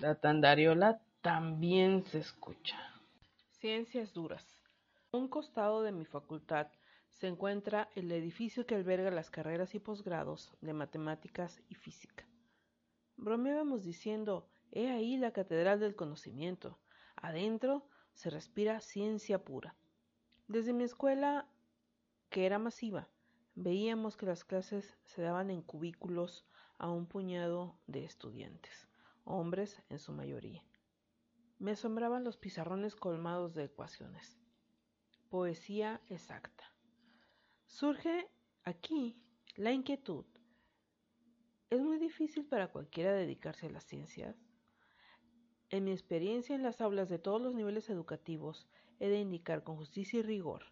La tandariola también se escucha. Ciencias duras. A un costado de mi facultad se encuentra el edificio que alberga las carreras y posgrados de matemáticas y física. Bromeábamos diciendo, he ahí la catedral del conocimiento. Adentro se respira ciencia pura. Desde mi escuela, que era masiva, veíamos que las clases se daban en cubículos a un puñado de estudiantes, hombres en su mayoría. Me asombraban los pizarrones colmados de ecuaciones. Poesía exacta. Surge aquí la inquietud. ¿Es muy difícil para cualquiera dedicarse a las ciencias? En mi experiencia en las aulas de todos los niveles educativos, he de indicar con justicia y rigor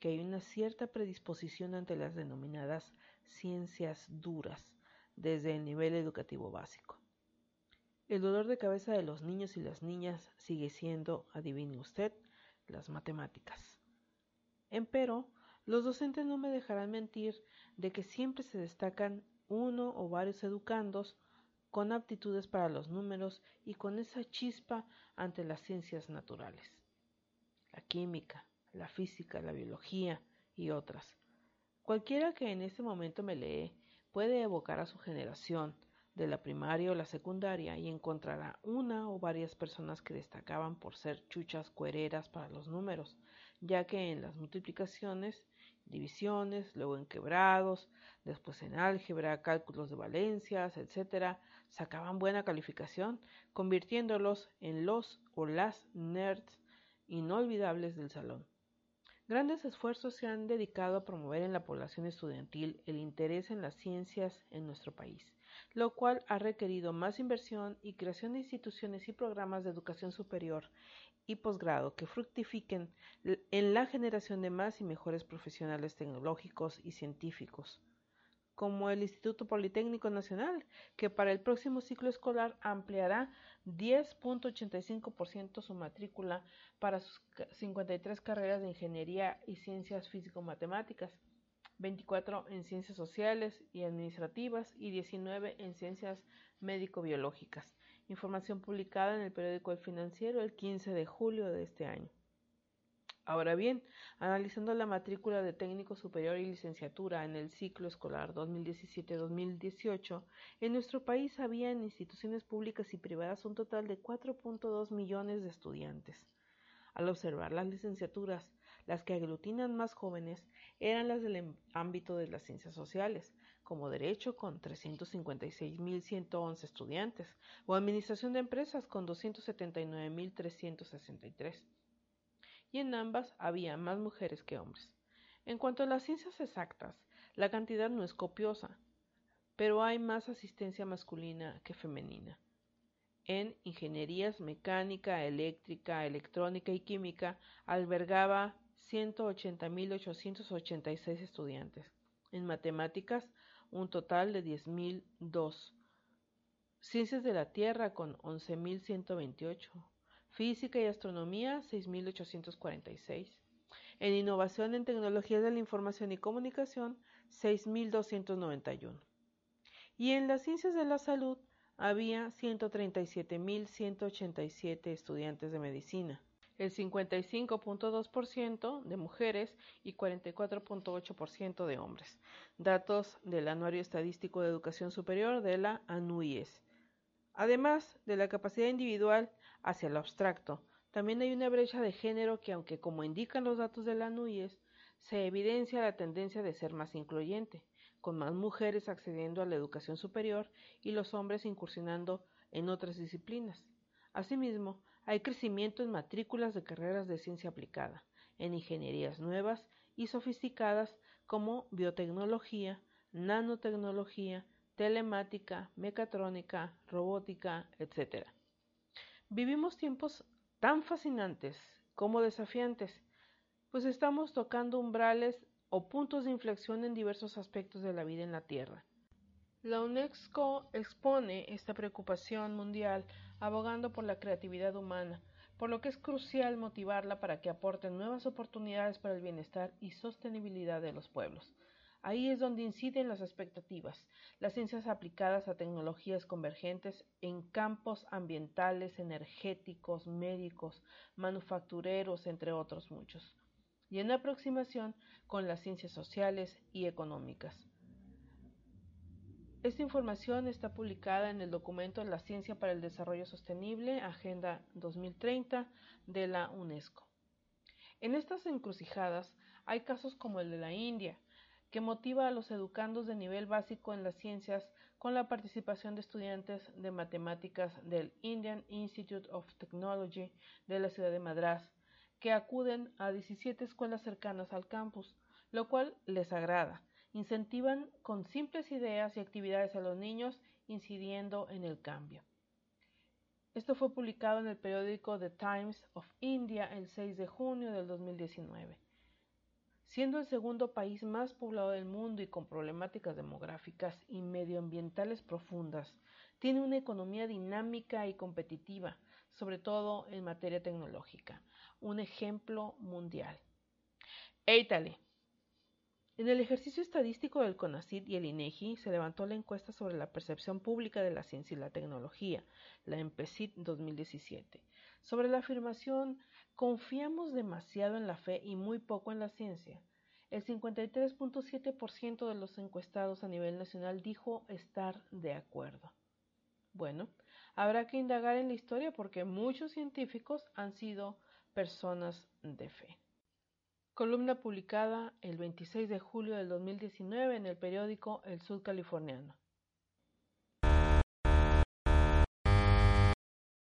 que hay una cierta predisposición ante las denominadas ciencias duras desde el nivel educativo básico. El dolor de cabeza de los niños y las niñas sigue siendo, adivine usted, las matemáticas. Empero, los docentes no me dejarán mentir de que siempre se destacan uno o varios educandos con aptitudes para los números y con esa chispa ante las ciencias naturales. La química, la física, la biología y otras. Cualquiera que en este momento me lee puede evocar a su generación, de la primaria o la secundaria y encontrará una o varias personas que destacaban por ser chuchas cuereras para los números, ya que en las multiplicaciones, divisiones, luego en quebrados, después en álgebra, cálculos de valencias, etc., sacaban buena calificación, convirtiéndolos en los o las nerds inolvidables del salón. Grandes esfuerzos se han dedicado a promover en la población estudiantil el interés en las ciencias en nuestro país, lo cual ha requerido más inversión y creación de instituciones y programas de educación superior y posgrado que fructifiquen en la generación de más y mejores profesionales tecnológicos y científicos como el Instituto Politécnico Nacional, que para el próximo ciclo escolar ampliará 10.85% su matrícula para sus 53 carreras de ingeniería y ciencias físico-matemáticas, 24 en ciencias sociales y administrativas y 19 en ciencias médico-biológicas. Información publicada en el periódico El Financiero el 15 de julio de este año. Ahora bien, analizando la matrícula de técnico superior y licenciatura en el ciclo escolar 2017-2018, en nuestro país había en instituciones públicas y privadas un total de 4.2 millones de estudiantes. Al observar las licenciaturas, las que aglutinan más jóvenes eran las del ámbito de las ciencias sociales, como Derecho con 356.111 estudiantes, o Administración de Empresas con 279.363 y en ambas había más mujeres que hombres. En cuanto a las ciencias exactas, la cantidad no es copiosa, pero hay más asistencia masculina que femenina. En ingenierías mecánica, eléctrica, electrónica y química albergaba 180.886 estudiantes. En matemáticas, un total de 10.002. Ciencias de la Tierra con 11.128 Física y Astronomía 6.846. En Innovación en Tecnologías de la Información y Comunicación 6.291. Y en las Ciencias de la Salud había 137.187 estudiantes de medicina, el 55.2% de mujeres y 44.8% de hombres. Datos del Anuario Estadístico de Educación Superior de la ANUIES Además de la capacidad individual hacia lo abstracto, también hay una brecha de género que, aunque como indican los datos de la NUYES, se evidencia la tendencia de ser más incluyente, con más mujeres accediendo a la educación superior y los hombres incursionando en otras disciplinas. Asimismo, hay crecimiento en matrículas de carreras de ciencia aplicada, en ingenierías nuevas y sofisticadas como biotecnología, nanotecnología, telemática, mecatrónica, robótica, etc. Vivimos tiempos tan fascinantes como desafiantes, pues estamos tocando umbrales o puntos de inflexión en diversos aspectos de la vida en la Tierra. La UNESCO expone esta preocupación mundial abogando por la creatividad humana, por lo que es crucial motivarla para que aporte nuevas oportunidades para el bienestar y sostenibilidad de los pueblos. Ahí es donde inciden las expectativas, las ciencias aplicadas a tecnologías convergentes en campos ambientales, energéticos, médicos, manufactureros, entre otros muchos, y en aproximación con las ciencias sociales y económicas. Esta información está publicada en el documento La Ciencia para el Desarrollo Sostenible, Agenda 2030 de la UNESCO. En estas encrucijadas hay casos como el de la India, que motiva a los educandos de nivel básico en las ciencias con la participación de estudiantes de matemáticas del Indian Institute of Technology de la ciudad de Madras, que acuden a 17 escuelas cercanas al campus, lo cual les agrada. Incentivan con simples ideas y actividades a los niños, incidiendo en el cambio. Esto fue publicado en el periódico The Times of India el 6 de junio del 2019. Siendo el segundo país más poblado del mundo y con problemáticas demográficas y medioambientales profundas, tiene una economía dinámica y competitiva, sobre todo en materia tecnológica, un ejemplo mundial. Italy. En el ejercicio estadístico del CONACYT y el INEGI se levantó la encuesta sobre la percepción pública de la ciencia y la tecnología, la EMPECIT 2017, sobre la afirmación confiamos demasiado en la fe y muy poco en la ciencia. El 53.7% de los encuestados a nivel nacional dijo estar de acuerdo. Bueno, habrá que indagar en la historia porque muchos científicos han sido personas de fe. Columna publicada el 26 de julio del 2019 en el periódico El Sud Californiano.